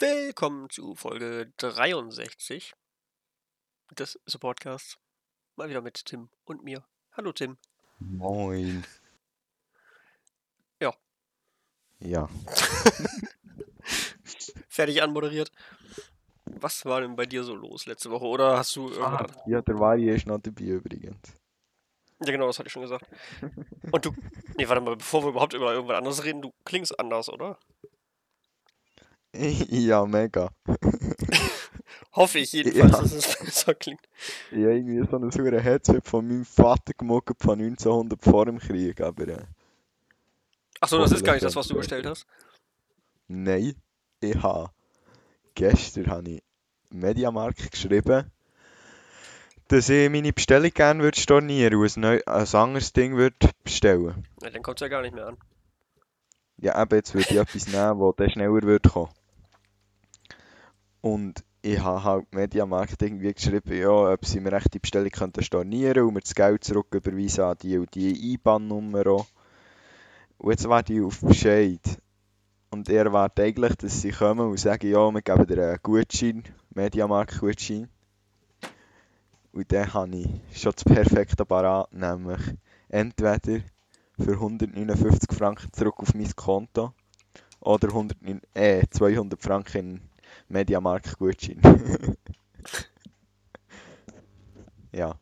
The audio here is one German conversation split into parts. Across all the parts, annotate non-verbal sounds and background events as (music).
Willkommen zu Folge 63 des Supportcasts. Mal wieder mit Tim und mir. Hallo Tim. Moin. Ja. Ja. (laughs) Fertig anmoderiert. Was war denn bei dir so los letzte Woche? Oder hast du Ah, irgendwas? ja, der Vari ist noch dabei übrigens. Ja, genau, das hatte ich schon gesagt. Und du. Nee, warte mal, bevor wir überhaupt über irgendwas anderes reden, du klingst anders, oder? (laughs) ja, mega. (laughs) Hoffe ich jedenfalls, Ja. dass es besser klingt. Ich habe irgendwie so ein sauren Headset von meinem Vater gemoggt von 1900 vor dem Krieg, aber äh, Achso, das ist gar nicht das, was du bestellt hast. nein, ich habe gestern habe ich Mediamarkt geschrieben, dass ich meine Bestellung gerne würde stornieren und ein, neu, ein anderes Ding würde bestellen. Ja, dann kommt es ja gar nicht mehr an. Ja, eben, jetzt würde ich etwas nehmen, das dann schneller würde kommen. Und ich habe halt Mediamarkt irgendwie geschrieben, ja, ob sie mir echt die Bestellung könnten stornieren und mir das Geld zurück überweisen an die und die IBAN-Nummer. Und jetzt warte ich auf Bescheid. Und ich erwarte eigentlich, dass sie kommen und sagen, ja, wir geben dir einen Gutschein, Mediamarkt-Gutschein. Und dann habe ich schon das perfekte parat, nämlich entweder für 159 Franken zurück auf mein Konto oder 109, äh, 200 Franken in Mediamarkt-Gutschein. (laughs) ja,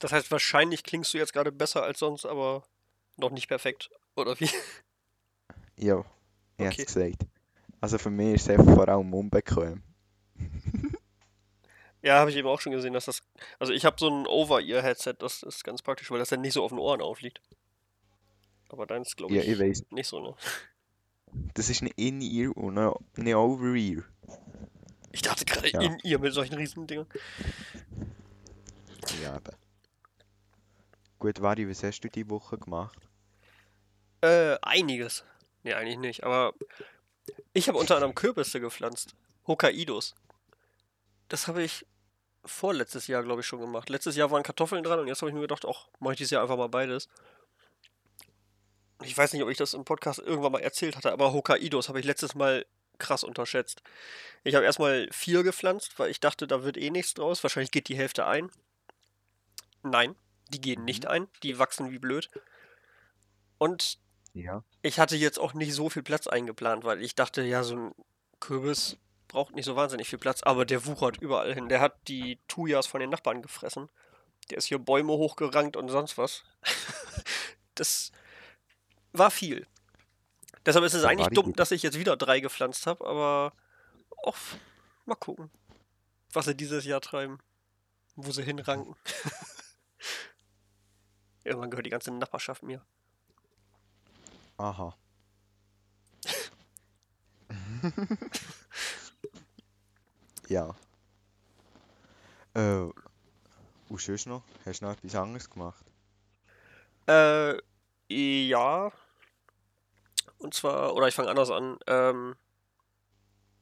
Das heißt, wahrscheinlich klingst du jetzt gerade besser als sonst, aber noch nicht perfekt. Oder wie? ja, ich Okay. gesagt. Also für mich ist es vor allem unbequem. Ja, habe ich eben auch schon gesehen, dass das. Also ich habe so ein Over-Ear-Headset, das ist ganz praktisch, weil das dann nicht so auf den Ohren aufliegt. Aber deins glaube Ja, ich ich weiss. nicht so, ne? Das ist eine In-Ear und eine, Over-Ear. Ich dachte gerade Ja. in ihr mit solchen riesen Dingern. Ja, eben. Gut, Vari, was hast du die Woche gemacht? Äh, einiges. Nee, eigentlich nicht, aber ich habe unter anderem Kürbisse gepflanzt. Hokkaidos. Das habe ich vorletztes Jahr, glaube ich, schon gemacht. Letztes Jahr waren Kartoffeln dran und jetzt habe ich mir gedacht, ach, mache ich dieses Jahr einfach mal beides. Ich weiß nicht, ob ich das im Podcast irgendwann mal erzählt hatte, aber Hokkaidos habe ich letztes Mal krass unterschätzt. Ich habe erstmal vier gepflanzt, weil ich dachte, da wird eh nichts draus. Wahrscheinlich geht die Hälfte ein. Nein, die gehen nicht ein. Die wachsen wie blöd. Und Ja. ich hatte jetzt auch nicht so viel Platz eingeplant, weil ich dachte, ja, so ein Kürbis braucht nicht so wahnsinnig viel Platz, aber der wuchert überall hin. Der hat die Thujas von den Nachbarn gefressen. Der ist hier Bäume hochgerankt und sonst was. (laughs) Das war viel. Deshalb ist es Da eigentlich dumm, gut. dass ich jetzt wieder drei gepflanzt habe, aber auch mal gucken, was sie dieses Jahr treiben, wo sie hinranken. (laughs) Irgendwann gehört die ganze Nachbarschaft mir. Aha. (laughs) ja. Äh, und sonst noch? Hast du noch etwas anderes gemacht? Äh, ja. Und zwar, oder ich fange anders an. Ähm,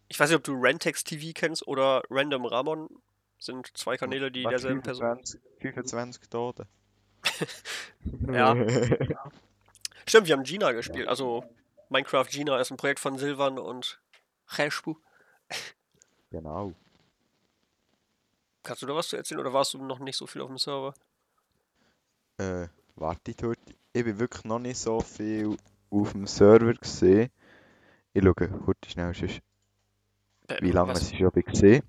ich weiß nicht, ob du Rentex TV kennst oder Random Ramon. Sind zwei Kanäle, die Was, derselben Person. 25, 25 Tote. (laughs) Ja. (laughs) Stimmt, wir haben Gina gespielt. Also Minecraft Gina ist ein Projekt von Silvan und Respu. Genau. Kannst du da was zu erzählen oder warst du noch nicht so viel auf dem Server? Äh, warte. Ich bin wirklich noch nicht so viel auf dem Server gesehen. Ich schaue heute schnell, sonst, Äh, wie lange es ist, ob ich gesehen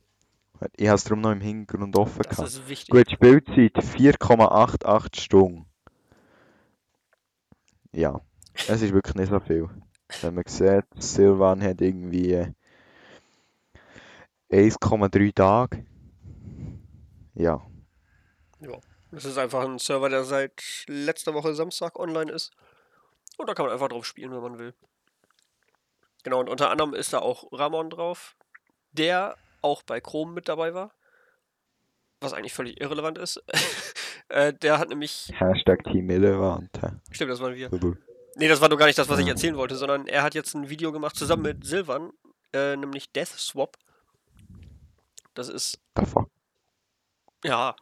Ich habe es darum noch im Hintergrund offen Das gehabt. ist wichtig. Gut, Spielzeit 4,88 Stunden. Ja, es ist wirklich nicht so viel. Wenn man sieht, Silvan hat irgendwie äh, 1,3 Tage. Ja, Ja. Das ist einfach ein Server, der seit letzter Woche Samstag online ist. Und da kann man einfach drauf spielen, wenn man will. Genau, und unter anderem ist da auch Ramon drauf, der auch bei Chrome mit dabei war. Was eigentlich völlig irrelevant ist. (laughs) äh, der hat nämlich. Hashtag Team Relevant. hä? Stimmt, das waren wir. Nee, das war nur gar nicht das, was ich erzählen wollte, sondern er hat jetzt ein Video gemacht zusammen mit Silvan, äh, nämlich Death Swap. Das ist fuck? Ja,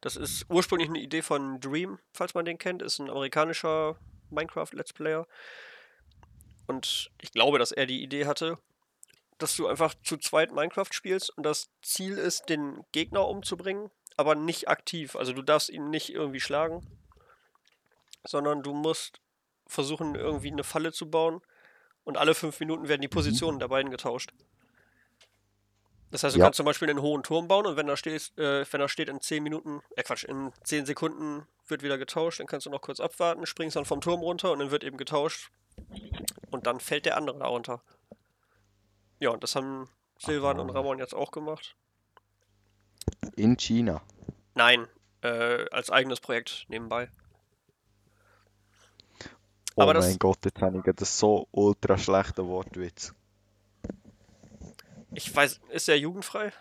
das ist ursprünglich eine Idee von Dream, falls man den kennt. Ist ein amerikanischer Minecraft-Let's Player. Und ich glaube, dass er die Idee hatte. dass du einfach zu zweit Minecraft spielst und das Ziel ist, den Gegner umzubringen, aber nicht aktiv. Also du darfst ihn nicht irgendwie schlagen, sondern du musst versuchen, irgendwie eine Falle zu bauen und alle fünf Minuten werden die Positionen der beiden getauscht. Das heißt, du Ja. kannst zum Beispiel einen hohen Turm bauen und wenn da steht, äh, wenn da steht in 10 Minuten, äh Quatsch, in 10 Sekunden wird wieder getauscht, dann kannst du noch kurz abwarten, springst dann vom Turm runter und dann wird eben getauscht und dann fällt der andere da runter. Ja, und das haben Silvan und. Ramon jetzt auch gemacht. In China. Nein, äh, als eigenes Projekt nebenbei. Oh Aber das- mein Gott, jetzt habe ich gerade so ultra schlechten Wortwitz. Ich weiß, ist er jugendfrei?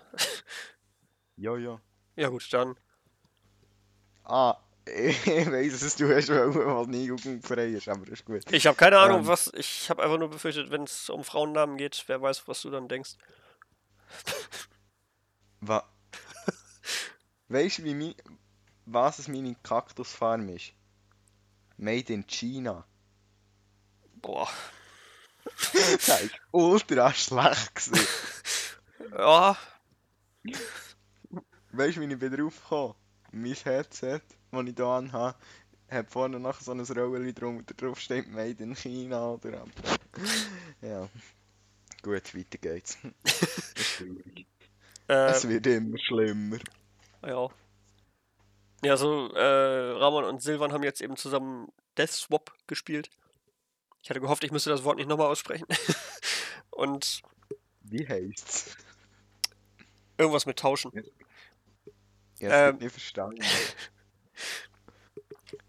Ja, ja. Ja gut, dann. Ah, (laughs) ich weiss, dass du hast wollen, was nie jugendfrei ist, aber ist gut. Ich habe keine Ahnung, Ähm. was. Ich habe einfach nur befürchtet, wenn es um Frauennamen geht, wer weiß, was du dann denkst. Was? (laughs) Weißt du, wie mein, was es meine Kaktusfarm ist? Made in China. Boah. (laughs) Das war ultra schlecht. gewesen. Ja, Weißt du, wie ich bin drauf gekommen? Mein Headset, das ich hier anhabe, hat vorne noch so ein Rollen da drauf steht Made in China oder. (laughs) Ja. Gut, weiter geht's. (laughs) ist traurig. äh, Es wird immer schlimmer. ja. Ja, so, äh, Ramon und Silvan haben jetzt eben zusammen Death Swap gespielt. Ich hatte gehofft, ich müsste das Wort nicht nochmal aussprechen. (laughs) und Wie heißt's? irgendwas mit Tauschen. Ich hab's Ähm. nicht verstanden.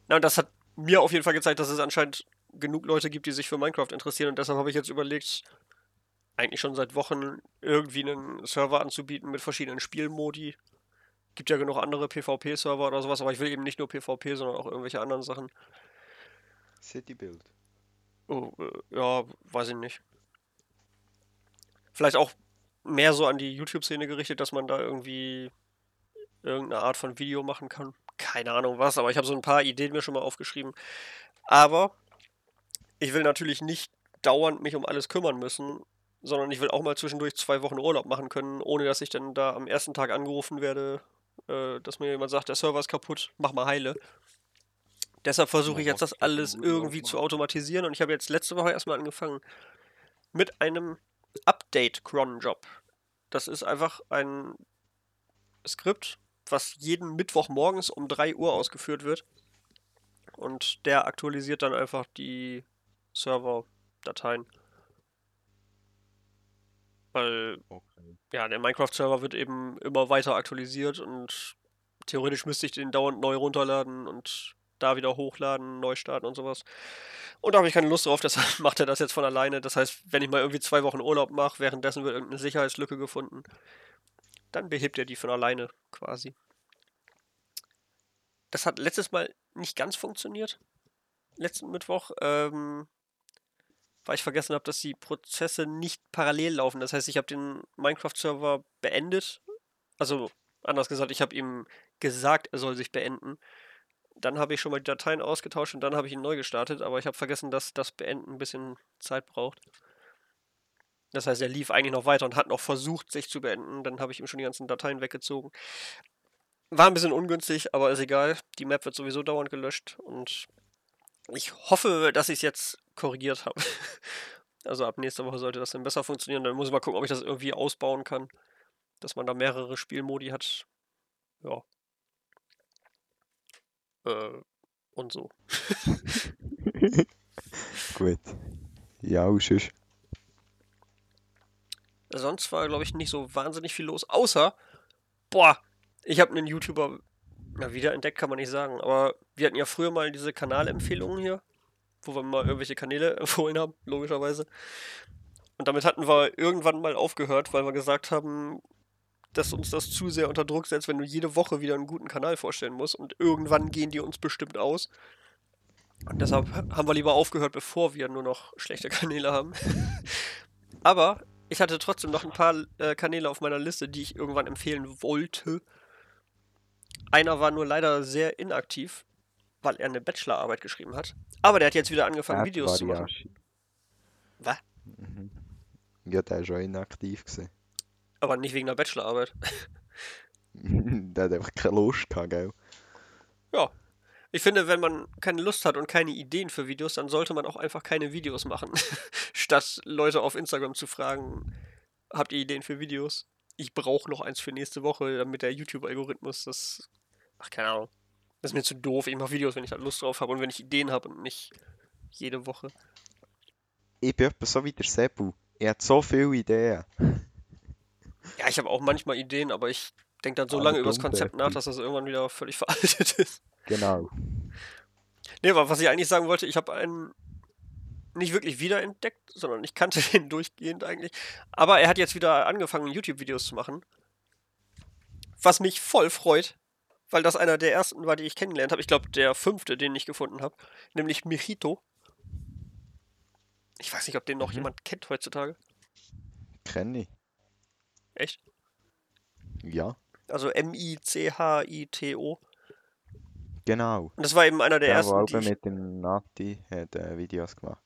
Na, und das hat mir auf jeden Fall gezeigt, dass es anscheinend genug Leute gibt, die sich für Minecraft interessieren. Und deshalb habe ich jetzt überlegt, eigentlich schon seit Wochen irgendwie einen Server anzubieten mit verschiedenen Spielmodi. Gibt ja genug andere PvP-Server oder sowas, aber ich will eben nicht nur PvP, sondern auch irgendwelche anderen Sachen. City Build. Oh, äh, ja, weiß ich nicht. Vielleicht auch mehr so an die YouTube-Szene gerichtet, dass man da irgendwie irgendeine Art von Video machen kann. Keine Ahnung was, aber ich habe so ein paar Ideen mir schon mal aufgeschrieben. Aber ich will natürlich nicht dauernd mich um alles kümmern müssen, sondern ich will auch mal zwischendurch zwei Wochen Urlaub machen können, ohne dass ich dann da am ersten Tag angerufen werde, äh, dass mir jemand sagt, der Server ist kaputt, mach mal heile. Deshalb versuche ich jetzt das alles irgendwie zu automatisieren und ich habe jetzt letzte Woche erstmal angefangen mit einem Update-Cron-Job. Das ist einfach ein Skript, was jeden Mittwoch morgens um 3 Uhr ausgeführt wird. Und der aktualisiert dann einfach die Server-Dateien. Weil, Okay. ja, der Minecraft-Server wird eben immer weiter aktualisiert und theoretisch müsste ich den dauernd neu runterladen und da wieder hochladen, neu starten und sowas. Und da habe ich keine Lust drauf, (laughs) deshalb macht er das jetzt von alleine. Das heißt, wenn ich mal irgendwie zwei Wochen Urlaub mache, währenddessen wird irgendeine Sicherheitslücke gefunden, dann behebt er die von alleine quasi. Das hat letztes Mal nicht ganz funktioniert. Letzten Mittwoch, ähm, weil ich vergessen habe, dass die Prozesse nicht parallel laufen. Das heißt, ich habe den Minecraft-Server beendet. Also, anders gesagt, ich habe ihm gesagt, er soll sich beenden. Dann habe ich schon mal die Dateien ausgetauscht und dann habe ich ihn neu gestartet, aber ich habe vergessen, dass das Beenden ein bisschen Zeit braucht. Das heißt, er lief eigentlich noch weiter und hat noch versucht, sich zu beenden. Dann habe ich ihm schon die ganzen Dateien weggezogen. War ein bisschen ungünstig, aber ist egal. Die Map wird sowieso dauernd gelöscht und ich hoffe, dass ich es jetzt korrigiert habe. (laughs) Also ab nächster Woche sollte das dann besser funktionieren. Dann muss ich mal gucken, ob ich das irgendwie ausbauen kann. Dass man da mehrere Spielmodi hat. Ja. Äh, und so. (laughs) Gut. Ja, sonst? Sonst war, glaube ich, nicht so wahnsinnig viel los. Außer, boah, ich habe einen YouTuber na, wiederentdeckt, kann man nicht sagen. Aber wir hatten ja früher mal diese Kanalempfehlungen hier, wo wir mal irgendwelche Kanäle (laughs) empfohlen haben, logischerweise. Und damit hatten wir irgendwann mal aufgehört, weil wir gesagt haben, dass uns das zu sehr unter Druck setzt, wenn du jede Woche wieder einen guten Kanal vorstellen musst. Und irgendwann gehen die uns bestimmt aus. Und deshalb haben wir lieber aufgehört, bevor wir nur noch schlechte (laughs) Kanäle haben. Aber ich hatte trotzdem noch ein paar äh, Kanäle auf meiner Liste, die ich irgendwann empfehlen wollte. Einer war nur leider sehr inaktiv, weil er eine Bachelorarbeit geschrieben hat. Aber der hat jetzt wieder angefangen, Videos zu machen. Erdvariashi. Was? Mhm. Ja, der war schon inaktiv. Gewesen. Aber nicht wegen der Bachelorarbeit. (laughs) der hat einfach keine Lust gehabt, gell? Ja. Ich finde, wenn man keine Lust hat und keine Ideen für Videos, dann sollte man auch einfach keine Videos machen. (laughs) Statt Leute auf Instagram zu fragen, habt ihr Ideen für Videos? Ich brauche noch eins für nächste Woche, damit der YouTube-Algorithmus das. Ach, keine Ahnung. Das ist mir zu doof. Ich mache Videos, wenn ich da Lust drauf habe und wenn ich Ideen habe und nicht jede Woche. Ich bin so wie der Sebu. Er hat so viele Ideen. Ja, ich habe auch manchmal Ideen, aber ich denke dann so Aber lange über das Konzept nach, dass das irgendwann wieder völlig (laughs) veraltet ist. Genau. Nee, aber was ich eigentlich sagen wollte, ich habe einen nicht wirklich wiederentdeckt, sondern ich kannte (laughs) den durchgehend eigentlich. Aber er hat jetzt wieder angefangen, YouTube-Videos zu machen. Was mich voll freut, weil das einer der ersten war, die ich kennengelernt habe. Ich glaube, der fünfte, den ich gefunden habe. Nämlich Michito. Ich weiß nicht, ob den noch Mhm. jemand kennt heutzutage. Kenne ich. Echt? Ja, Also M-I-C-H-I-T-O. genau. Und das war eben einer der, Der, ersten, der ich... mit dem Nati hat äh, Videos gemacht.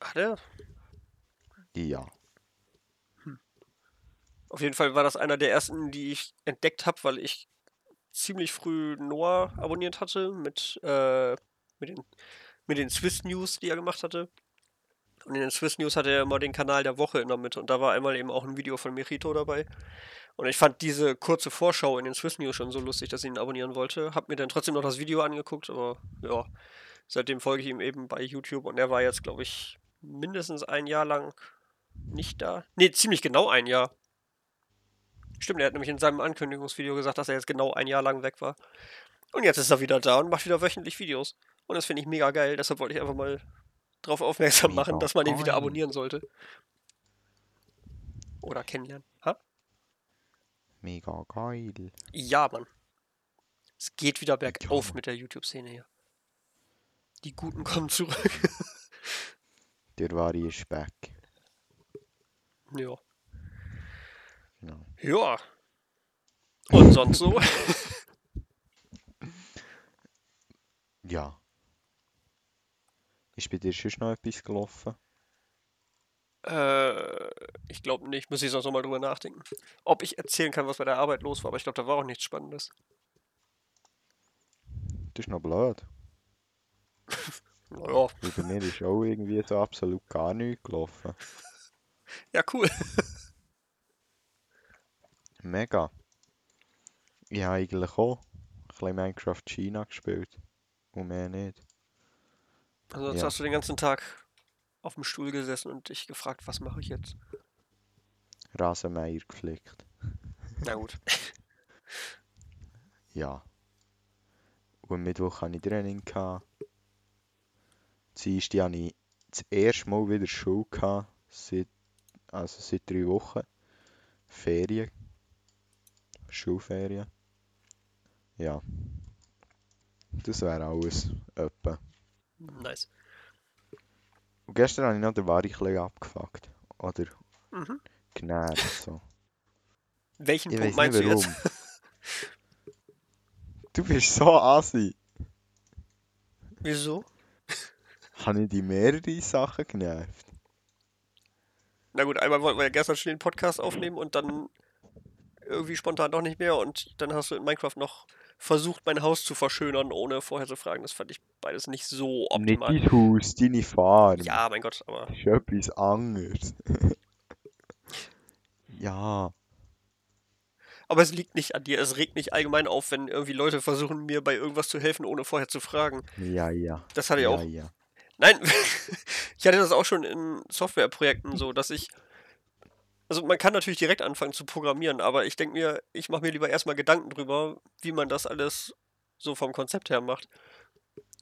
Ach, der? Ja. Auf jeden Fall war das einer der ersten, die ich entdeckt habe, weil ich ziemlich früh Noah abonniert hatte mit, äh, mit, den, mit den Swiss News, die er gemacht hatte. Und in den Swiss News hatte er immer den Kanal der Woche in der Mitte. Und da war einmal eben auch ein Video von Merito dabei. Und ich fand diese kurze Vorschau in den Swiss News schon so lustig, dass ich ihn abonnieren wollte. Hab mir dann trotzdem noch das Video angeguckt, aber ja, seitdem folge ich ihm eben bei YouTube. Und er war jetzt, glaube ich, mindestens ein Jahr lang nicht da. Ne, ziemlich genau ein Jahr. Stimmt, er hat nämlich in seinem Ankündigungsvideo gesagt, dass er jetzt genau ein Jahr lang weg war. Und jetzt ist er wieder da und macht wieder wöchentlich Videos. Und das finde ich mega geil, deshalb wollte ich einfach mal darauf aufmerksam machen, dass man ihn wieder abonnieren sollte. Oder kennenlernen. Mega geil. Ja, Mann. Es geht wieder bergauf Mann. mit der YouTube-Szene hier. Die Guten (laughs) kommen zurück. Der Vari ist back. ja. Genau. Ja. Und sonst so? (laughs) Ja. Ist bei dir schon noch etwas gelaufen? Äh, ich glaube nicht. Muss ich sonst nochmal drüber nachdenken. Ob ich erzählen kann, was bei der Arbeit los war, aber ich glaube, da war auch nichts Spannendes. Das ist noch blöd. (laughs) Naja, bei mir ist auch irgendwie so absolut gar nichts gelaufen. (laughs) ja, cool. (laughs) Mega. Ich habe eigentlich auch ein bisschen Minecraft China gespielt. Und mehr nicht. Ansonsten Ja. hast du den ganzen Tag auf dem Stuhl gesessen und dich gefragt, was mache ich jetzt? Rasenmeier gepflegt. Na gut. (laughs) Ja. Und am Mittwoch hatte ich Training. Dienstag hatte ich das erste Mal wieder Schule. Gehabt, seit, also seit drei Wochen. Ferien. Schulferien. Ja. Das wäre alles. Etwa. Nice. Und gestern habe ich noch den Wari ein abgefuckt. Oder Mhm. genährt. So. Welchen Ich Punkt meinst nicht du jetzt? (laughs) Du bist so assi. Wieso? Habe ich die mehrere Sachen genervt? Na gut, einmal wollten wir ja gestern schon den Podcast aufnehmen und dann irgendwie spontan doch nicht mehr und dann hast du in Minecraft noch versucht, mein Haus zu verschönern, ohne vorher zu fragen. Das fand ich beides nicht so Nicht optimal. dein Haus, deine Farm. Ja, mein Gott, aber Das ist etwas (laughs) anderes. ja. Aber es liegt nicht an dir. Es regt mich allgemein auf, wenn irgendwie Leute versuchen, mir bei irgendwas zu helfen, ohne vorher zu fragen. Ja, ja. Das hatte ich ja, auch. ja. Nein, (laughs) ich hatte das auch schon in Softwareprojekten so, dass ich. Also man kann natürlich direkt anfangen zu programmieren, aber ich denke mir, ich mache mir lieber erstmal Gedanken drüber, wie man das alles so vom Konzept her macht.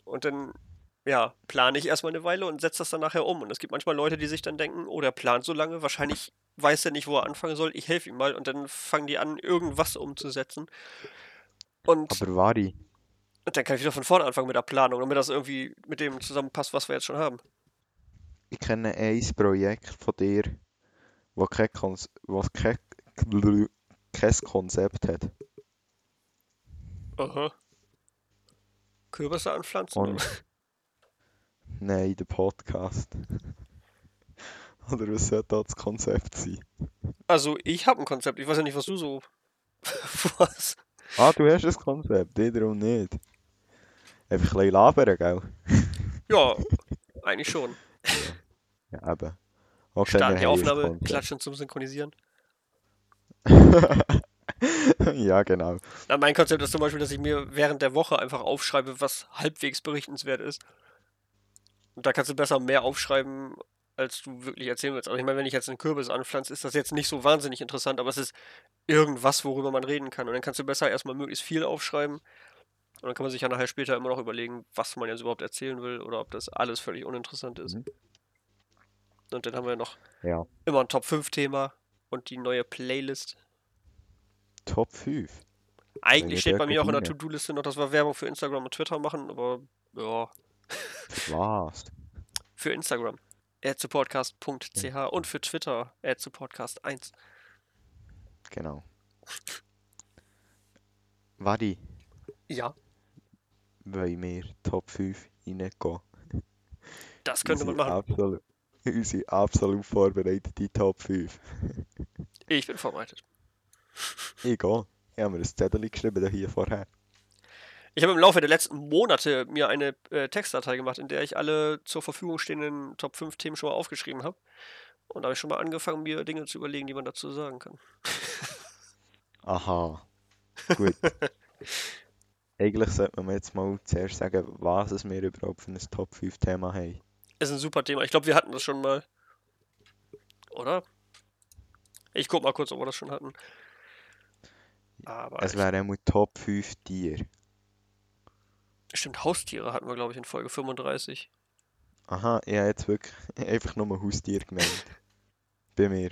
Und dann, ja, plane ich erstmal eine Weile und setze das dann nachher um. Und es gibt manchmal Leute, die sich dann denken, oh, der plant so lange, wahrscheinlich weiß er nicht, wo er anfangen soll, ich helfe ihm mal. Und dann fangen die an, irgendwas umzusetzen. Und Aber Wari, und dann kann ich wieder von vorne anfangen mit der Planung, damit das irgendwie mit dem zusammenpasst, was wir jetzt schon haben. ich kenne ein Projekt von dir, wo kein, Kons was kein, kein Konzept hat. Aha. Kürbisse anpflanzen? Und nein, der Podcast. (laughs) Oder was sollte da das Konzept sein? Also, ich habe ein Konzept. Ich weiß ja nicht, was du so. (laughs) was? Ah, du hast ein Konzept, wiederum nicht. Einfach ein bisschen labern, gell? Ja, (laughs) eigentlich schon. Ja, eben. Okay, Starten die Aufnahme, Konzept. klatschen zum Synchronisieren. (laughs) ja, genau. Na, mein Konzept ist zum Beispiel, dass ich mir während der Woche einfach aufschreibe, was halbwegs berichtenswert ist. Und da kannst du besser mehr aufschreiben, als du wirklich erzählen willst. Also ich meine, wenn ich jetzt einen Kürbis anpflanze, ist das jetzt nicht so wahnsinnig interessant, aber es ist irgendwas, worüber man reden kann. Und dann kannst du besser erstmal möglichst viel aufschreiben. Und dann kann man sich ja nachher später immer noch überlegen, was man jetzt überhaupt erzählen will oder ob das alles völlig uninteressant ist. Mhm. Und dann haben wir noch Ja. immer ein Top 5 Thema und die neue Playlist. Top 5. Eigentlich steht bei mir auch in der. To-Do-Liste noch, dass wir Werbung für Instagram und Twitter machen, aber ja, Was? (laughs) für Instagram addsupportcast.ch und für Twitter addsupportcast1. Genau. Wadi, Ja, wollen wir Top 5 reingehen? das könnte man machen. Absolut, unsere absolut vorbereitete Top 5. (laughs) Ich bin vorbereitet. Ich gehe. Ich habe mir ein Zettel geschrieben da hier vorher. Ich habe im Laufe der letzten Monate mir eine äh, Textdatei gemacht, in der ich alle zur Verfügung stehenden Top 5 Themen schon mal aufgeschrieben habe. Und da habe ich schon mal angefangen, mir Dinge zu überlegen, die man dazu sagen kann. (laughs) Aha. Gut. (laughs) Eigentlich sollte man jetzt mal zuerst sagen, was es wir überhaupt für ein Top 5 Thema haben. Ist ein super Thema. Ich glaube, wir hatten das schon mal. Oder? Ich guck mal kurz, ob wir das schon hatten. Aber Es wäre einmal Top 5 Tier. stimmt, Haustiere hatten wir, glaube ich, in Folge 35. Aha, ich habe jetzt wirklich (laughs) einfach nur Haustier gemeint. Bei mir.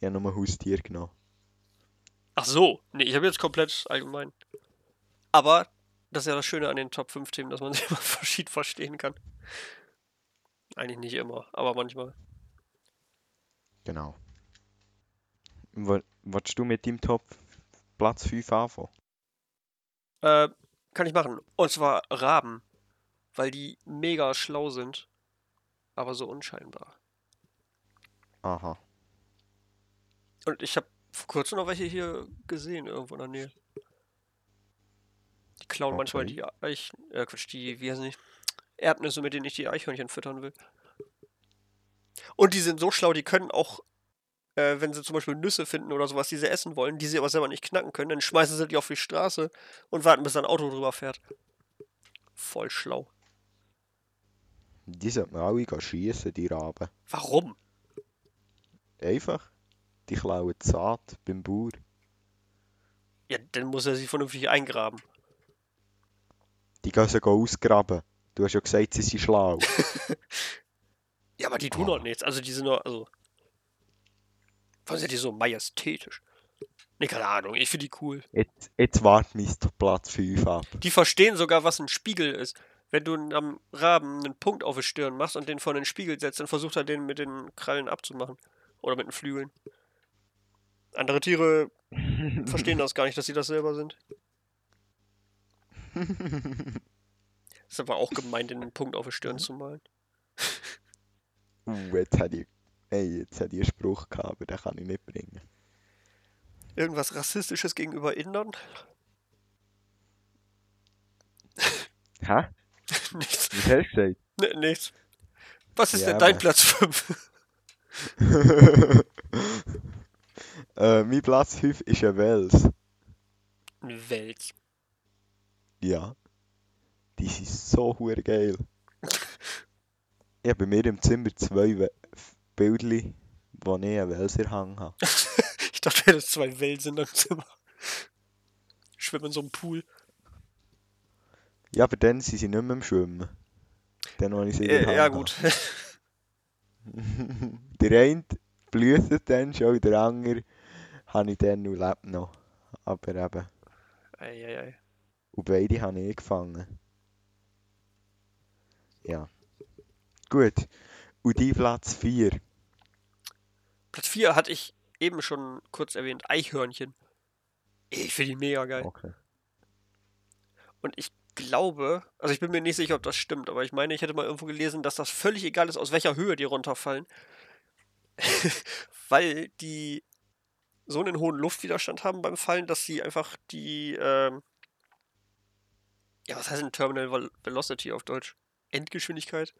Ich habe nur Haustier genommen. Ach so, nee, ich habe jetzt komplett allgemein. Aber das ist ja das Schöne an den Top 5 Themen, dass man (laughs) sie immer verschieden verstehen kann. Eigentlich nicht immer, aber manchmal. Genau. Wo- Wolltest du mit deinem Top Platz 5 anfangen? Äh, kann ich machen. Und zwar Raben. Weil die mega schlau sind, aber so unscheinbar. Aha. Und ich habe vor kurzem noch welche hier gesehen, irgendwo in der Nähe. Die klauen manchmal Okay. die Eich... Äh, Quatsch, die, wie heißen die? Erdnüsse, mit denen ich die Eichhörnchen füttern will. Und die sind so schlau, die können auch, äh, wenn sie zum Beispiel Nüsse finden oder sowas, die sie essen wollen, die sie aber selber nicht knacken können, dann schmeißen sie die auf die Straße und warten, bis ein Auto drüber fährt. Voll schlau. Die sollten wir alle gehen schiessen, die Raben. Warum? Einfach. Die klauen die Saat beim Bauer. Ja, dann muss er sie vernünftig eingraben. Die gehen sie ausgraben. Du hast ja gesagt, sie sind schlau. (laughs) Ja, aber die tun Oh. doch nichts. Also die sind nur, also. Warum sind die so majestätisch? Nee, keine Ahnung, ich finde die cool. Jetzt, jetzt wart mein Platz 5 ab. Die verstehen sogar, was ein Spiegel ist. Wenn du am Raben einen Punkt auf die Stirn machst und den vor den Spiegel setzt, dann versucht er den mit den Krallen abzumachen. Oder mit den Flügeln. Andere Tiere (laughs) verstehen das gar nicht, dass sie das selber sind. (laughs) Ist aber auch gemeint, den Punkt auf die Stirn zu malen. Uh, jetzt hätte ich, ey, jetzt hätte ich einen Spruch gehabt, aber den kann ich nicht bringen. Irgendwas Rassistisches gegenüber Indern? Hä? (laughs) Nichts. Was hast du Nee, nichts. Was ist Ja, denn dein aber- Platz 5? gesagt? (laughs) äh, mein Platz 5 ist ein Wels. Welt. Ja. Die sind so hure geil. Ich habe bei mir im Zimmer zwei We Bildchen, wo ich einen Welser hang habe. (laughs) Ich dachte, hättest zwei Welsen in deinem Zimmer. Schwimmen in so einem Pool. Ja, aber dann sind sie nicht mehr im Schwimmen. Dann, als ich sie Äh, ja, gut. habe. (laughs) Der eine blüht dann schon, der andere habe ich dann und lebt noch. Aber eben, Eieiei. und beide habe ich gefangen. Ja. Gut. Und die Platz 4. Platz 4 hatte ich eben schon kurz erwähnt. Eichhörnchen. Ich finde die mega geil. Okay. Und ich glaube, also ich bin mir nicht sicher, ob das stimmt, aber ich meine, ich hätte mal irgendwo gelesen, dass das völlig egal ist, aus welcher Höhe die runterfallen. (laughs) weil die so einen hohen Luftwiderstand haben beim Fallen, dass sie einfach die, ähm, ja, was heißt denn Terminal Vel- Velocity auf Deutsch? Endgeschwindigkeit?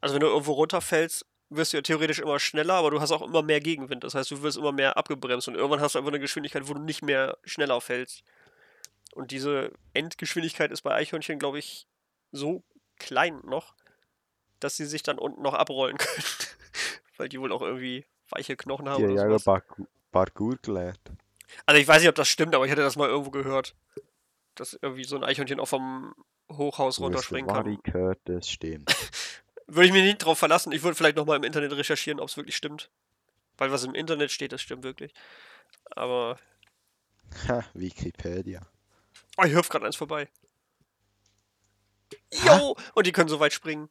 Also wenn du irgendwo runterfällst, wirst du ja theoretisch immer schneller, aber du hast auch immer mehr Gegenwind. Das heißt, du wirst immer mehr abgebremst und irgendwann hast du einfach eine Geschwindigkeit, wo du nicht mehr schneller fällst. Und diese Endgeschwindigkeit ist bei Eichhörnchen, glaube ich, so klein noch, dass sie sich dann unten noch abrollen (laughs) können. Weil die wohl auch irgendwie weiche Knochen haben Die oder ja sowas. Parkour, Parkour gelernt. Also ich weiß nicht, ob das stimmt, aber ich hatte das mal irgendwo gehört. Dass irgendwie so ein Eichhörnchen auch vom Hochhaus runterspringen kann. das stimmt. (laughs) Würde ich mich nicht drauf verlassen. Ich würde vielleicht nochmal im Internet recherchieren, ob es wirklich stimmt. Weil was im Internet steht, das stimmt wirklich. Aber. Ha, Wikipedia. Oh, hier hüpft gerade eins vorbei. Jo! Und die können so weit springen.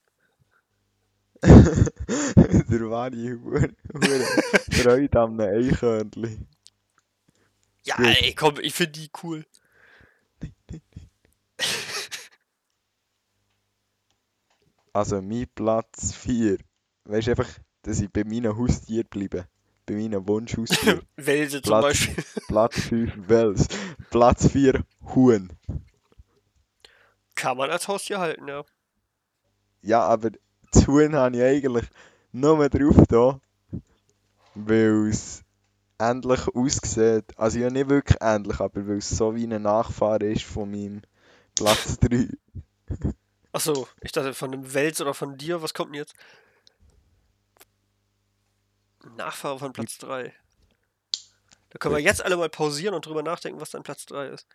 (laughs) Hure (laughs) Freude am Eichhörnchen. Ja, ey, komm, ich finde die cool. Also mein Platz 4. Weißt du einfach, dass ich bei meinen Haustieren bleibe. Bei meinen Wunschhaustieren. (laughs) Welse zum Platz- Beispiel. (laughs) Platz 5 Wels. Platz 4 Huhn. Kann man als Haustier halten, ja. Ja, aber das Huhn habe ich eigentlich nur drauf da, weil es ähnlich aussieht. Also ja, nicht wirklich ähnlich, aber weil es so wie ein Nachfahre ist von meinem Platz 3. (laughs) Achso, ich dachte von einem Wels oder von dir. Was kommt denn jetzt? Nachfahre von Platz 3. Da können wir jetzt alle mal pausieren und drüber nachdenken, was dann Platz 3 ist.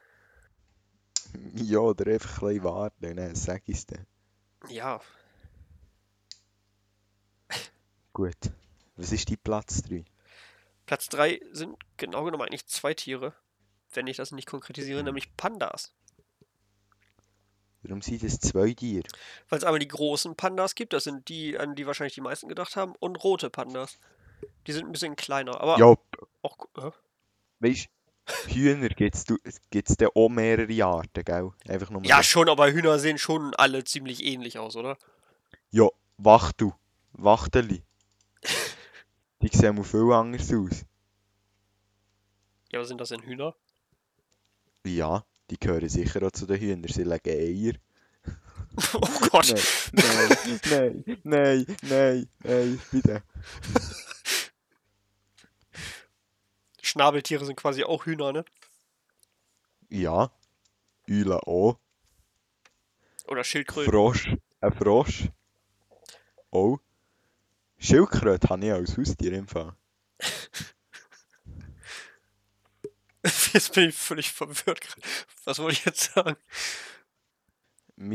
Ja, oder einfach ein bisschen warten, dann sag ich es dann. Ja, Gut. Was ist dein Platz 3? Platz 3 sind genau genommen eigentlich zwei Tiere, wenn ich das nicht konkretisiere, nämlich Pandas. Warum sind das zwei Tiere? Weil es einmal die großen Pandas gibt, das sind die, an die wahrscheinlich die meisten gedacht haben, und rote Pandas. Die sind ein bisschen kleiner, aber Ja, auch. Hä? weißt du, Hühner gibt es gibt's dann auch mehrere Arten, gell? Einfach nur Ja, so. schon, aber Hühner sehen schon alle ziemlich ähnlich aus, oder? Ja, Wachtel. Wachteli. Die sehen mal viel anders aus. Ja, was sind das denn Hühner? Ja, die gehören sicher auch zu den Hühnern. Sie legen Eier. (laughs) oh Gott. Nein, nein, nein, nein, nein, nein, bitte. Schnabeltiere sind quasi auch Hühner, ne? Ja, Eule auch. Oder Schildkröten. Frosch, ein Frosch. Oh. Schildkröte habe ich als Haustier im Fall. Jetzt bin ich völlig verwirrt. gerade. Was wollte ich jetzt sagen?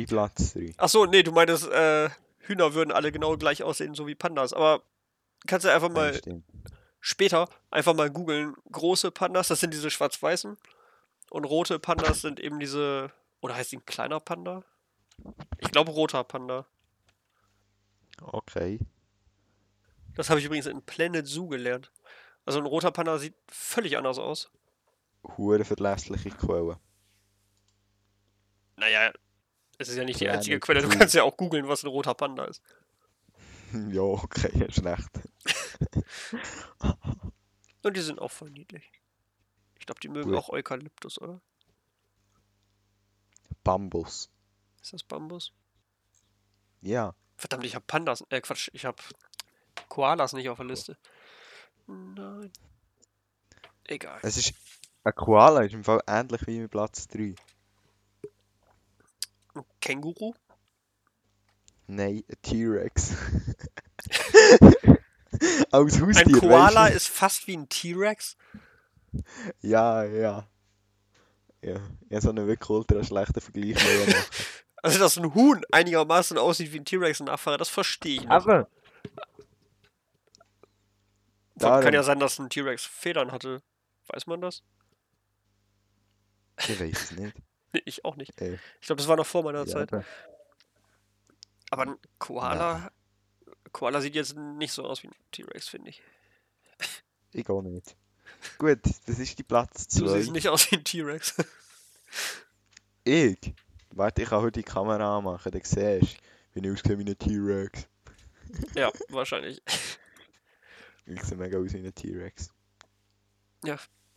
Platz 3. Achso, nee, du meintest, äh, Hühner würden alle genau gleich aussehen, so wie Pandas. Aber kannst du einfach mal stimmt. später einfach mal googeln. Große Pandas, das sind diese schwarz-weißen. Und rote Pandas sind eben diese. Oder heißt die ein kleiner Panda? Ich glaube roter Panda. Okay. Das habe ich übrigens in Planet Zoo gelernt. Also ein roter Panda sieht völlig anders aus. Hure verlässliche Quelle. Naja, es ist ja nicht die einzige Quelle. Du kannst ja auch googeln, was ein roter Panda ist. (laughs) ja, okay, ist recht. (laughs) Und die sind auch voll niedlich. Ich glaube, die mögen Gut. auch Eukalyptus, oder? Bambus. Ist das Bambus? Ja. Verdammt, ich habe Pandas. Äh, Quatsch, ich habe Koalas nicht auf der Liste. Nein. Egal. Es ist. Ein Koala ist im Fall ähnlich wie mein Platz 3. Ein Känguru? Nein, ein T-Rex. (laughs) Als Haustier, Ein Koala ist fast wie ein T-Rex. Ja, ja. Ja, habe so einen wirklich ultra schlechten Vergleich machen. (laughs) Also, dass ein Huhn einigermaßen aussieht wie ein T-Rex-Nachfahre, das verstehe ich noch. Aber, Kann ja sein, dass ein T-Rex Federn hatte. Weiß man das? Ich weiß es nicht. (laughs) Nee, ich auch nicht. Ey. Ich glaube, das war noch vor meiner Ja, Zeit. aber- Aber ein Koala. Koala sieht jetzt nicht so aus wie ein T-Rex, finde ich. ich auch nicht. Gut, das ist die Platz Du 2. siehst nicht aus wie ein T-Rex. (laughs) Ich? Warte, ich kann heute die Kamera anmachen, dann siehst du, wie ich aussehe wie ein T-Rex. ja, (laughs) wahrscheinlich. Ich sehe mega aus wie ein T-Rex.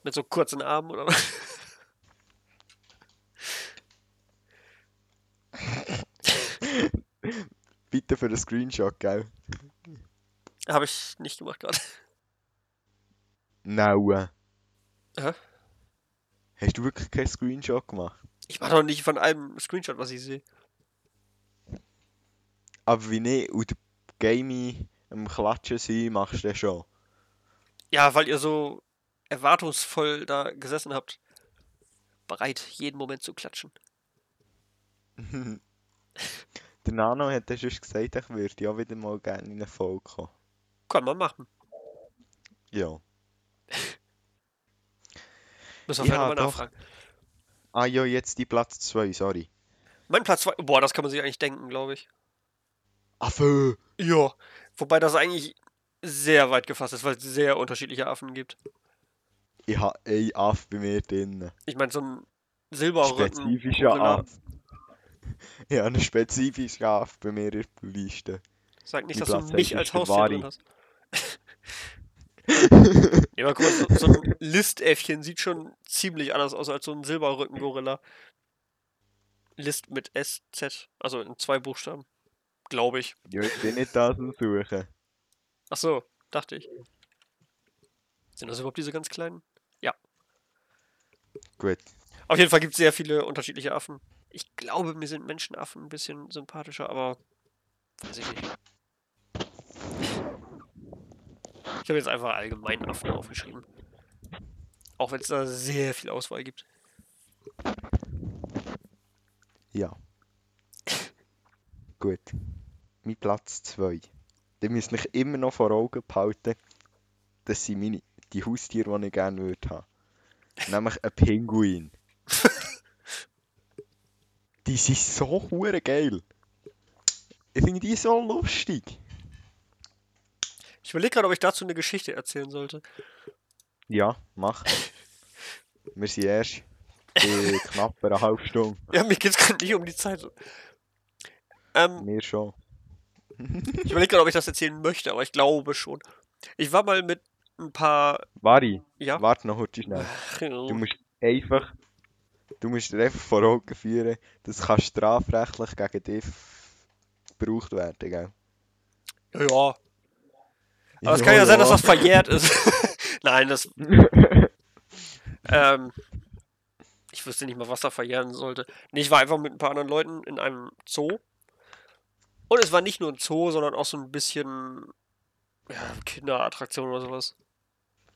Mit so kurzen Armen oder was? Bitte für den Screenshot, gell? Habe ich nicht gemacht gerade. Nein. Hä? Hast du wirklich keinen Screenshot gemacht? Ich mache doch nicht von einem Screenshot, was ich sehe. Aber wie nicht, und der Gamey am Klatschen sein, machst du das schon. Ja, weil ihr so erwartungsvoll da gesessen habt. Bereit, jeden Moment zu klatschen. (laughs) Der Nano hat ja schon gesagt, ich würde ja wieder mal gerne in eine Folge kommen. Kann man machen. Ja. Müssen wir Ja, ja, mal doch. nachfragen. Ah ja, jetzt die Platz 2, sorry. Mein Platz 2. Boah, das kann man sich eigentlich denken, glaube ich. Affe! Ja. Wobei das eigentlich sehr weit gefasst ist, weil es sehr unterschiedliche Affen gibt. Ich habe einen Aff bei mir drin. Ich meine, so ein Silberrücken. Spezifischer Gorilla. Aff. (laughs) Ich habe einen spezifischen Aff bei mir in der Liste. Sag nicht, dass du Platz mich eins als Haustier drin hast. (laughs) Ja, mal kurz, so, so ein Listäffchen sieht schon ziemlich anders aus als so ein Silberrücken-Gorilla. List mit SZ, also in zwei Buchstaben. Glaube ich. Ja, ich bin nicht das am Suchen. Ach so, dachte ich. Sind das überhaupt diese ganz kleinen? Gut. Auf jeden Fall gibt es sehr viele unterschiedliche Affen. Ich glaube, mir sind Menschenaffen ein bisschen sympathischer, aber weiß ich nicht. Ich habe jetzt einfach allgemein Affen aufgeschrieben. Auch wenn es da sehr viel Auswahl gibt. Ja. (laughs) Gut. Mein Platz 2. Ihr müsst mich immer noch vor Augen behalten, das sind meine, die Haustiere, die ich gerne würde haben. (laughs) Nämlich ein Pinguin. (laughs) die sind so hure geil. Ich finde die so lustig. Ich überlege gerade, ob ich dazu eine Geschichte erzählen sollte. Ja, mach. (laughs) Wir sind erst bei knapp einer halben Stunde. Ja, mir geht es gerade nicht um die Zeit. Ähm, Mir schon. ich überlege gerade, ob ich das erzählen möchte, aber ich glaube schon. Ich war mal mit ein paar. Vari, Ja. warte noch heute schnell. Du musst einfach, du musst dir einfach vor Augen führen, das kann strafrechtlich gegen dich gebraucht werden, gell? Ja. Aber es kann ja sein, dass das verjährt ist. (laughs) Nein, das. (laughs) Ähm, ich wüsste nicht mal, was da verjähren sollte. Nee, ich war einfach mit ein paar anderen Leuten in einem Zoo. Und es war nicht nur ein Zoo, sondern auch so ein bisschen ja, Kinderattraktion oder sowas.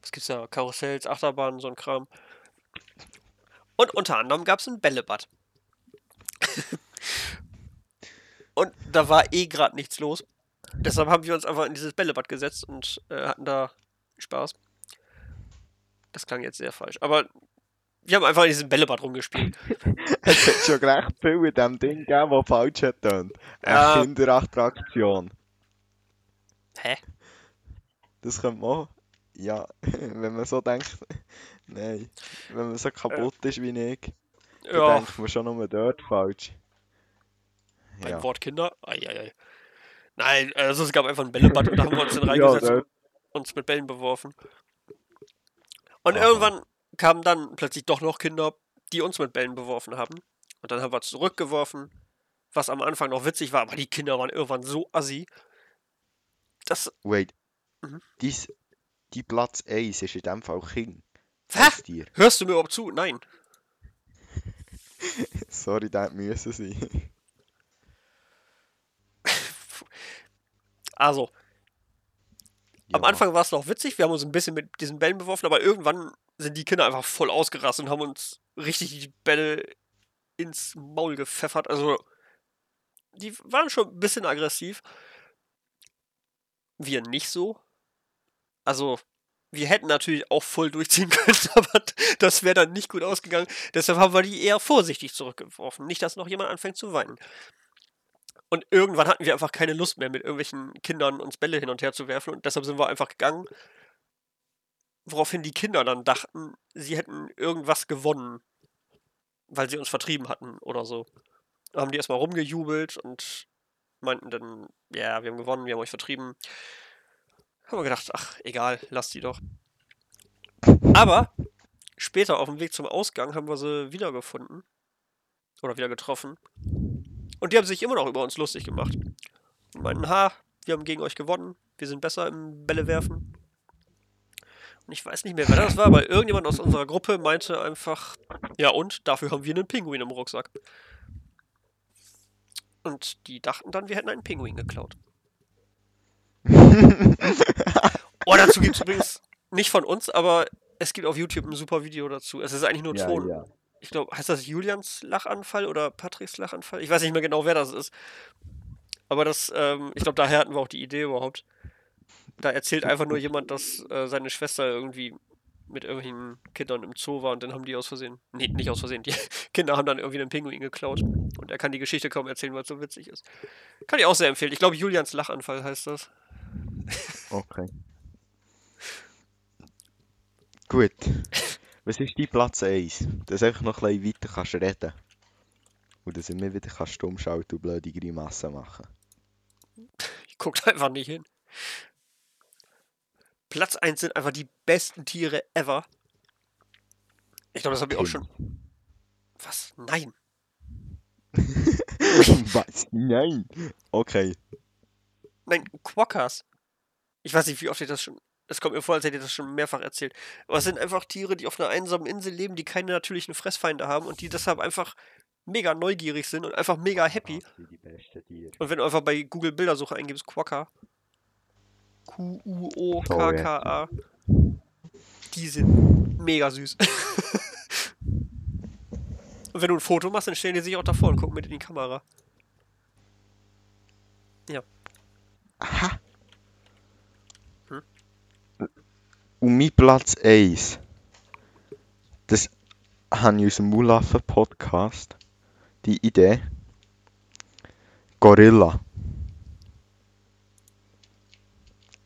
Was gibt's da? Karussells, Achterbahnen, so ein Kram. Und unter anderem gab es ein Bällebad. und da war eh gerade nichts los. Deshalb haben wir uns einfach in dieses Bällebad gesetzt und äh, hatten da Spaß. Das klang jetzt sehr falsch. Aber wir haben einfach in diesem Bällebad rumgespielt. (laughs) Es hat schon recht viel in dem Ding gegeben, das falsch hat. Eine Ja. Kinderattraktion. Hä? Das könnte man auch. Ja, (laughs) wenn man so denkt. Nein. Wenn man so kaputt ist wie ich, dann Ja, denkt man schon nur dort falsch. ein Ja. Wort Kinder. Eieiei. Nein, also es gab einfach ein Bällebad und da haben wir uns dann (laughs) Ja, reingesetzt dort. und uns mit Bällen beworfen. Und Aha. irgendwann kamen dann plötzlich doch noch Kinder, die uns mit Bällen beworfen haben. Und dann haben wir zurückgeworfen, was am Anfang noch witzig war, aber die Kinder waren irgendwann so assi. Das. Wait. Mhm. Dies, die Platz 1 ist in dem Fall King. Als Tier. Hörst du mir überhaupt zu? Nein. (laughs) Sorry, das müssen sein. (laughs) Also, am Ja. Anfang war es noch witzig, wir haben uns ein bisschen mit diesen Bällen beworfen, aber irgendwann sind die Kinder einfach voll ausgerastet und haben uns richtig die Bälle ins Maul gepfeffert. Also, die waren schon ein bisschen aggressiv. Wir nicht so. Also, wir hätten natürlich auch voll durchziehen (laughs) können, aber das wäre dann nicht gut ausgegangen. Deshalb haben wir die eher vorsichtig zurückgeworfen. Nicht, dass noch jemand anfängt zu weinen. Und irgendwann hatten wir einfach keine Lust mehr, mit irgendwelchen Kindern uns Bälle hin und her zu werfen. Und deshalb sind wir einfach gegangen. Woraufhin die Kinder dann dachten, sie hätten irgendwas gewonnen, weil sie uns vertrieben hatten oder so. Dann haben die erstmal rumgejubelt und meinten dann, ja, wir haben gewonnen, wir haben euch vertrieben. Haben wir gedacht, ach, egal, lass die doch. Aber später auf dem Weg zum Ausgang haben wir sie wiedergefunden. Oder wieder getroffen. Und die haben sich immer noch über uns lustig gemacht. Und meinten, ha, wir haben gegen euch gewonnen. Wir sind besser im Bälle werfen. Und ich weiß nicht mehr, wer das war, aber irgendjemand aus unserer Gruppe meinte einfach, ja und, dafür haben wir einen Pinguin im Rucksack. Und die dachten dann, wir hätten einen Pinguin geklaut. (laughs) oh, dazu gibt es übrigens nicht von uns, aber es gibt auf YouTube ein super Video dazu. Es ist eigentlich nur Ja, Ton. ja. Ich glaube, heißt das Julians Lachanfall oder Patricks Lachanfall? Ich weiß nicht mehr genau, wer das ist. Aber das, ähm, ich glaube, daher hatten wir auch die Idee überhaupt. Da erzählt einfach nur jemand, dass äh, seine Schwester irgendwie mit irgendwelchen Kindern im Zoo war und dann haben die aus Versehen, nee, nicht aus Versehen, die (laughs) Kinder haben dann irgendwie einen Pinguin geklaut und er kann die Geschichte kaum erzählen, weil es so witzig ist. Kann ich auch sehr empfehlen. Ich glaube, Julians Lachanfall heißt das. (laughs) Okay. Gut. Was ist dein Platz 1? Dass du einfach noch ein bisschen weiter kannst reden Und dass du immer wieder kannst stumm schalten und blöde Grimassen machen. Ich gucke einfach nicht hin. Platz 1 sind einfach die besten Tiere ever. Ich glaube, das habe ich auch schon. Was? Nein. (laughs) Was? Nein! Okay. Nein, Quokkas. Ich weiß nicht, wie oft ich das schon. Es kommt mir vor, als hätte ich das schon mehrfach erzählt. Aber es sind einfach Tiere, die auf einer einsamen Insel leben, die keine natürlichen Fressfeinde haben und die deshalb einfach mega neugierig sind und einfach mega happy. Und wenn du einfach bei Google Bildersuche eingibst, Quokka. Q-U-O-K-K-A. Die sind mega süß. (laughs) und wenn du ein Foto machst, dann stellen die sich auch davor und gucken mit in die Kamera. Aha! Hm? Und mein Platz 1. Das habe ich aus dem Mulaffen-Podcast. Die Idee. Gorilla.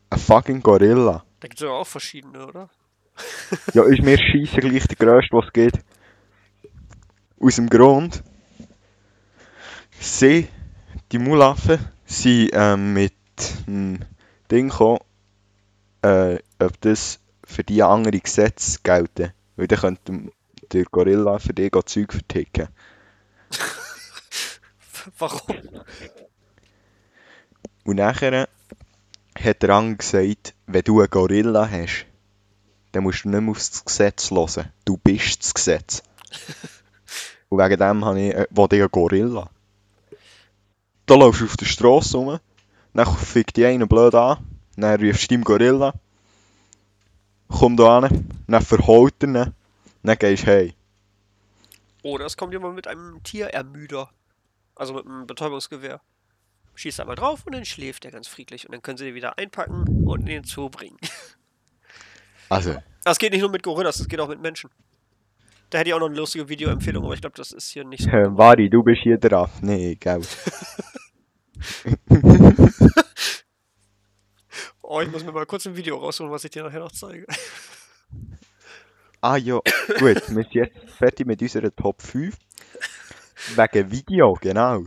Ein fucking Gorilla. Da gibt es aber auch verschiedene, oder? Ja, ist mir scheisse gleich der grösste, was es gibt. Aus dem Grund, sie, die Mulaffen, sind ähm, mit einem Ding gekommen, äh, ob das für die andere Gesetze gelten. Weil dann könnte der Gorilla für die Zeug verticken. (laughs) Warum? Und nachher hat andere gesagt, wenn du einen Gorilla hast, dann musst du nicht mehr aufs Gesetz hören. Du bist das Gesetz. (laughs) Und wegen dem habe ich, äh, will ich einen Gorilla. Da läufst du auf der Straße rum, dann fickt dich einer blöd an, dann rufst du deinem Gorilla, komm da an, dann verhaut er ihn, dann gehst du hey. Oder es kommt jemand mit einem Tierermüder. Also mit einem Betäubungsgewehr. Schießt einmal drauf und dann schläft er ganz friedlich. Und dann können sie den wieder einpacken und in den Zoo bringen. (laughs) Also, Das geht nicht nur mit Gorillas, das geht auch mit Menschen. Da hätte ich auch noch eine lustige Videoempfehlung, aber ich glaube, das ist hier nicht so. Vari, du bist hier drauf. Nee, gell. (laughs) Oh, ich muss mir mal kurz ein Video rausholen, was ich dir nachher noch zeige. (laughs) Ah ja, gut, wir sind jetzt fertig mit unserer Top 5. Wegen Video, genau.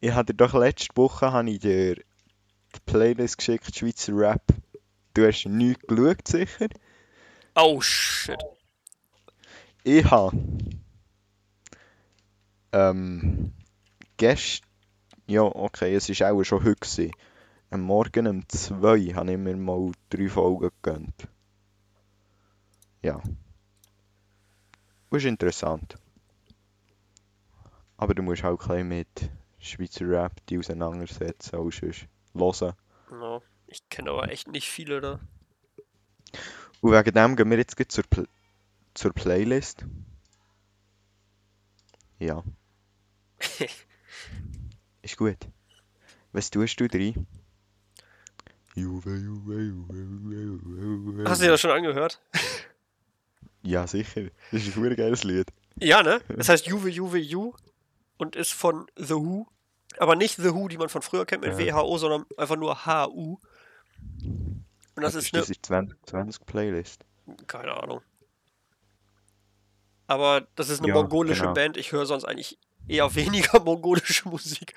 Ich hatte doch letzte Woche habe ich dir die Playlist geschickt, Schweizer Rap. Du hast nichts geschaut, sicher. Oh shit. Ich habe ähm, gestern, ja okay, es war auch schon heute. Gewesen. Am Morgen um 2 habe ich mir mal drei Folgen gegönnt. Ja. Das ist interessant. Aber du musst auch ein bisschen mit Schweizer Rap die auseinandersetzen, auch sonst hören. No, ich kenne aber echt nicht viele da. Und wegen dem gehen wir jetzt zur, Pl zur Playlist. Ja. (laughs) Ist gut. Was tust du drin? Hast du dir das schon angehört? Ja, sicher. Das ist ein geiles Lied. Ja, ne? Das heißt Juve, Juve, Ju und ist von The Who. Aber nicht The Who, die man von früher kennt mit Ja. WHO, sondern einfach nur HU. Und das Was ist eine. das ist 2020 Playlist. Keine Ahnung. Aber das ist eine Ja, mongolische genau. Band. Ich höre sonst eigentlich eher (laughs) weniger mongolische Musik.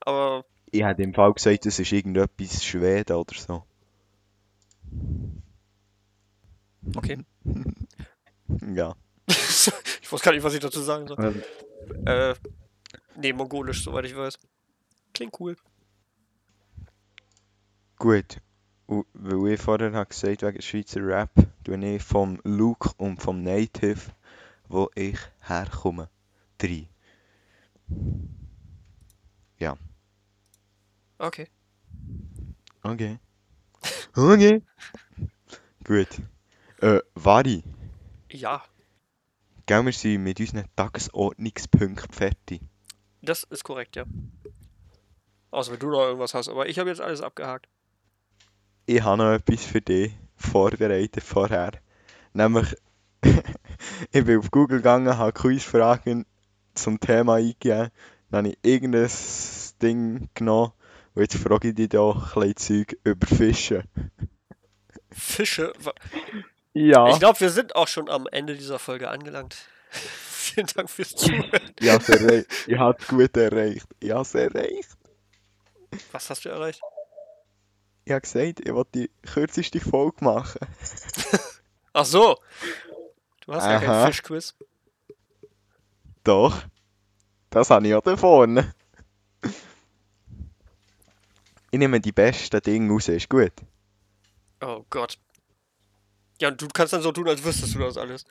Aber Ich hätte im Fall gesagt, das ist irgendetwas Schweden oder so. Okay. (laughs) Ja. (laughs) ich weiß gar nicht, was ich dazu sagen soll. Ähm, Äh, nee, mongolisch, soweit ich weiß. Klingt cool. Gut. Und weil ich vorher habe gesagt wegen Schweizer Rap, tue ich vom Look und vom Native, wo ich herkomme, drei. Okay. Okay. Okay. Gut. Äh, Vari, Ja, gell, wir sind mit unseren Tagesordnungspunkten fertig. das ist korrekt, ja. Außer wenn du noch irgendwas hast, aber ich habe jetzt alles abgehakt. Ich habe noch etwas für dich vorbereitet vorher. Nämlich, (laughs) ich bin auf Google gegangen, habe Quizfragen zum Thema eingegeben, dann habe ich irgendein Ding genommen und jetzt frage ich dich doch ein bisschen Zeug über Fische. Fische. Ja. Ich glaube, wir sind auch schon am Ende dieser Folge angelangt. (laughs) Vielen Dank fürs Zuhören. (laughs) Ich habe es erreicht. Ich habe es gut erreicht. Ich habe es erreicht. Was hast du erreicht? Ich habe gesagt, ich wollte die kürzeste Folge machen. (laughs) Ach so. Du hast ja kein Fischquiz. Doch. Das habe ich auch da vorne. Ich nehme die besten Dinge raus, ist gut. Oh Gott. Ja, und du kannst dann so tun, als wüsstest du das alles.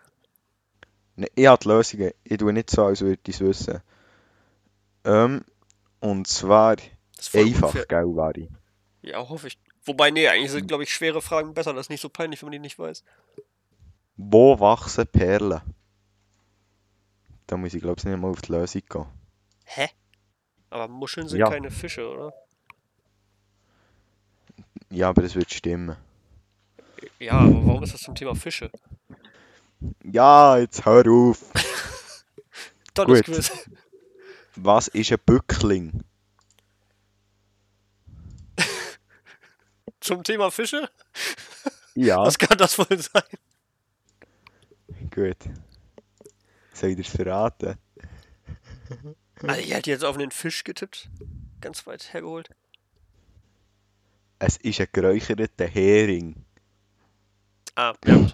Ne, ich habe die Lösungen. Ich tue nicht so, als würde ich es wissen. Ähm, und zwar einfach, unfair. gell, Vari? Ja, hoffe ich. Wobei, nee, eigentlich sind, glaube ich, schwere Fragen besser. Das ist nicht so peinlich, wenn man die nicht weiß. Wo wachsen Perlen? Da muss ich, glaube ich, nicht mal auf die Lösung gehen. Hä? Aber Muscheln sind Ja. keine Fische, oder? Ja, aber das wird stimmen. Ja, aber warum ist das zum Thema Fische? Ja, jetzt hör auf. (laughs) Gut. Quiz. Was ist ein Bückling? Zum Thema Fische? Ja. Was kann das wohl sein? Gut. Soll ich dir's verraten? Also, ich hätte jetzt auf einen Fisch getippt. Ganz weit hergeholt. Es ist ein geräucherter Hering. Ah, ja.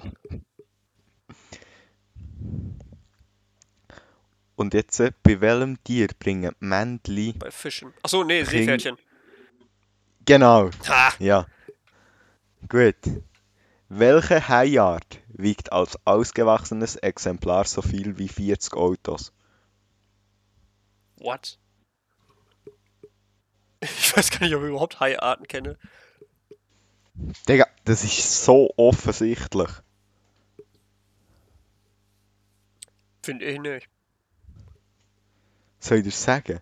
Und jetzt, äh, bei welchem Tier bringen Männli... Bei Fischen. Achso, nee, Seepferdchen. Genau, Ha! ja. Gut. Welche Haiart wiegt als ausgewachsenes Exemplar so viel wie 40 Autos? What? (laughs) Ich weiß gar nicht, ob ich überhaupt Haiarten kenne. Digga, das ist so offensichtlich. Finde ich nicht. Soll ich dir sagen?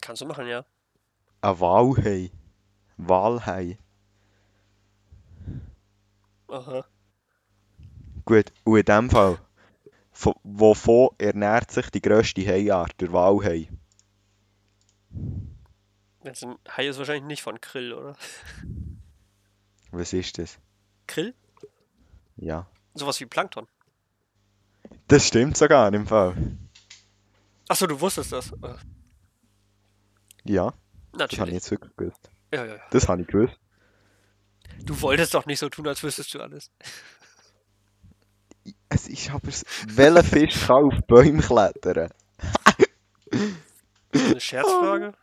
Kannst du machen, ja. Ein Walhai. Walhai. Aha. Gut, und in dem Fall, von, wovon ernährt sich die grösste Haiart, der Walhai? Ein Hai ist, wahrscheinlich nicht von Krill, oder? Was ist das? Krill? Ja. Sowas wie Plankton. Das stimmt sogar im Fall. Achso, du wusstest das. Äh, Ja, das habe ich Natürlich. jetzt wirklich gewusst. Ja, ja, ja. Das habe ich gewusst. Du wolltest doch nicht so tun, als wüsstest du alles. Es ist aber... s- Welcher Fisch kann auf Bäume klettern? Eine Scherzfrage?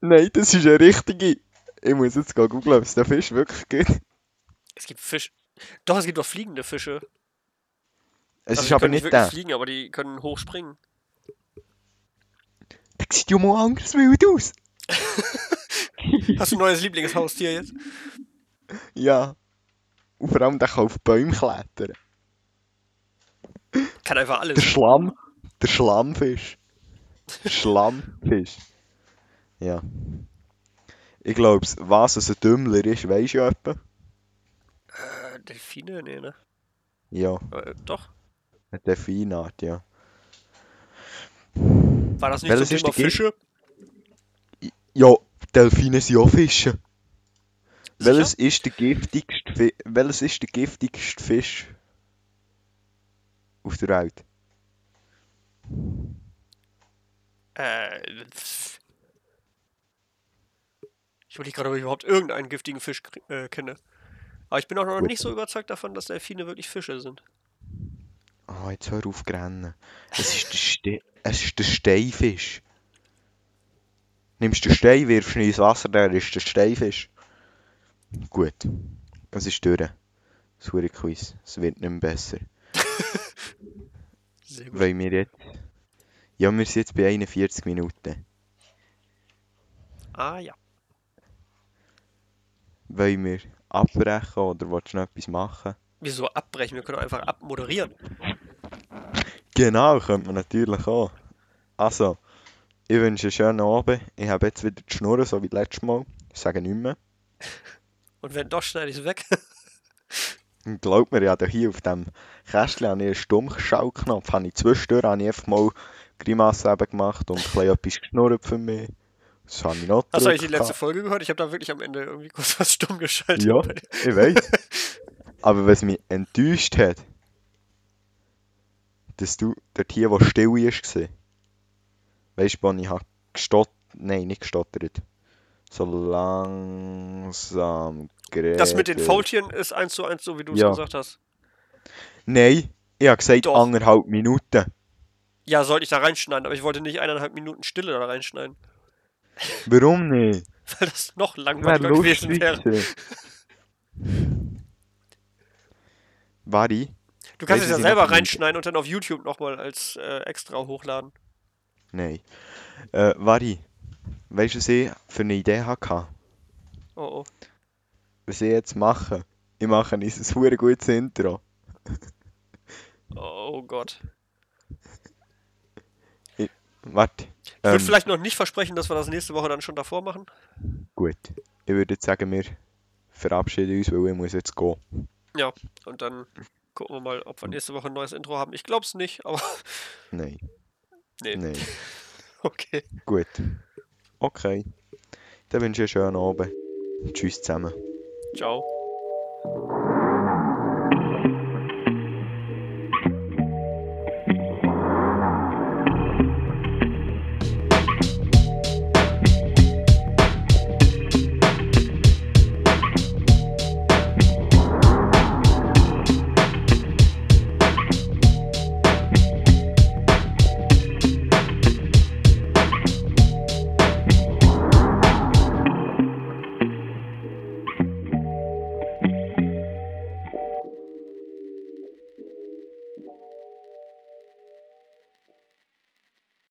Nein, das ist eine richtige. Ich muss jetzt gehen googeln, ob es den Fisch wirklich gibt. Es gibt Fisch. Doch, es gibt doch fliegende Fische. Es Also ist die aber können nicht der. fliegen, aber die können hoch springen. Der sieht ja mal anders wild aus. (laughs) Hast du ein neues Lieblingshaustier jetzt? Ja. Und vor allem, der kann auf Bäume klettern. Kann einfach Der alles. Schlamm. Der Schlammfisch. Schlammfisch. Ja. Ich glaube, was ein Dümmler ist, weisst du etwa? Äh, Delfine? Nee, ne? Ja, Äh, doch. eine Delfinart, ja. War das nicht Welches ist Thema der? Fische? Ja, Delfine sind auch Fische. Welches ist der giftigste Fi Welches ist der giftigste Fisch auf der Welt? Äh, pff. ich überlege gerade, ob ich überhaupt irgendeinen giftigen Fisch krie- äh, kenne. Aber ich bin auch noch nicht so überzeugt davon, dass Delfine wirklich Fische sind. Ah, jetzt hör auf zu rennen. Es ist der, Ste es ist der Steinfisch. Nimmst den Stein, wirfst ihn ins Wasser, der ist der Steinfisch. Gut. Es ist durch. Das Quiz. Es wird nicht mehr besser. (laughs) Sehr gut. Weil wir jetzt... Ja, wir sind jetzt bei 41 Minuten. Ah ja. Wollen wir abbrechen oder willst du noch etwas machen? Wieso abbrechen? Wir können einfach abmoderieren. Genau, könnte man natürlich auch. Also, ich wünsche einen schönen Abend. Ich habe jetzt wieder die Schnurren, so wie letztes Mal. Ich sage nicht mehr. (laughs) Und wenn doch, schneide ich es weg. Und glaub mir, ja, hier auf dem Kästchen habe ich einen Stummschaltknopf. Habe ich zwischendurch habe ich einfach mal Grimasse eben gemacht und ein bisschen etwas geschnurrt für mich. Das habe ich noch Hast du eigentlich die letzte Folge gehört? Ich habe da wirklich am Ende irgendwie kurz was stumm geschaltet. Ja. Ich weiß. Aber was mich enttäuscht hat, dass du dort hier, wo still ist, war. Weißt du, wo ich habe gestottert, nein, nicht gestottert, so langsam geredet. Das mit den Faultieren ist eins zu eins so, wie du es Ja. gesagt hast. Nein, ich habe gesagt Doch. anderthalb Minuten. Ja, sollte ich da reinschneiden, aber ich wollte nicht eineinhalb Minuten Stille da reinschneiden, Warum nicht? (laughs) weil das noch langweiliger gewesen lustig wäre. (laughs) gewesen. Wari, Du kannst es ja selber reinschneiden und dann auf YouTube nochmal als äh, extra hochladen. nein. Äh, Wari, weißt du, was ich für eine Idee hatte? Oh oh. Was ich jetzt mache? Ich mache ein super gutes Intro. Oh Gott. Warte. Ich würde Ähm, vielleicht noch nicht versprechen, dass wir das nächste Woche dann schon davor machen. gut. Ich würde jetzt sagen, wir verabschieden uns, weil ich muss jetzt gehen. Ja, und dann gucken wir mal, ob wir nächste Woche ein neues Intro haben. Ich glaube es nicht, aber Nein, nee. nein. (laughs) Okay. Gut. Okay. Dann wünsche ich einen schönen Abend. Tschüss zusammen. Ciao.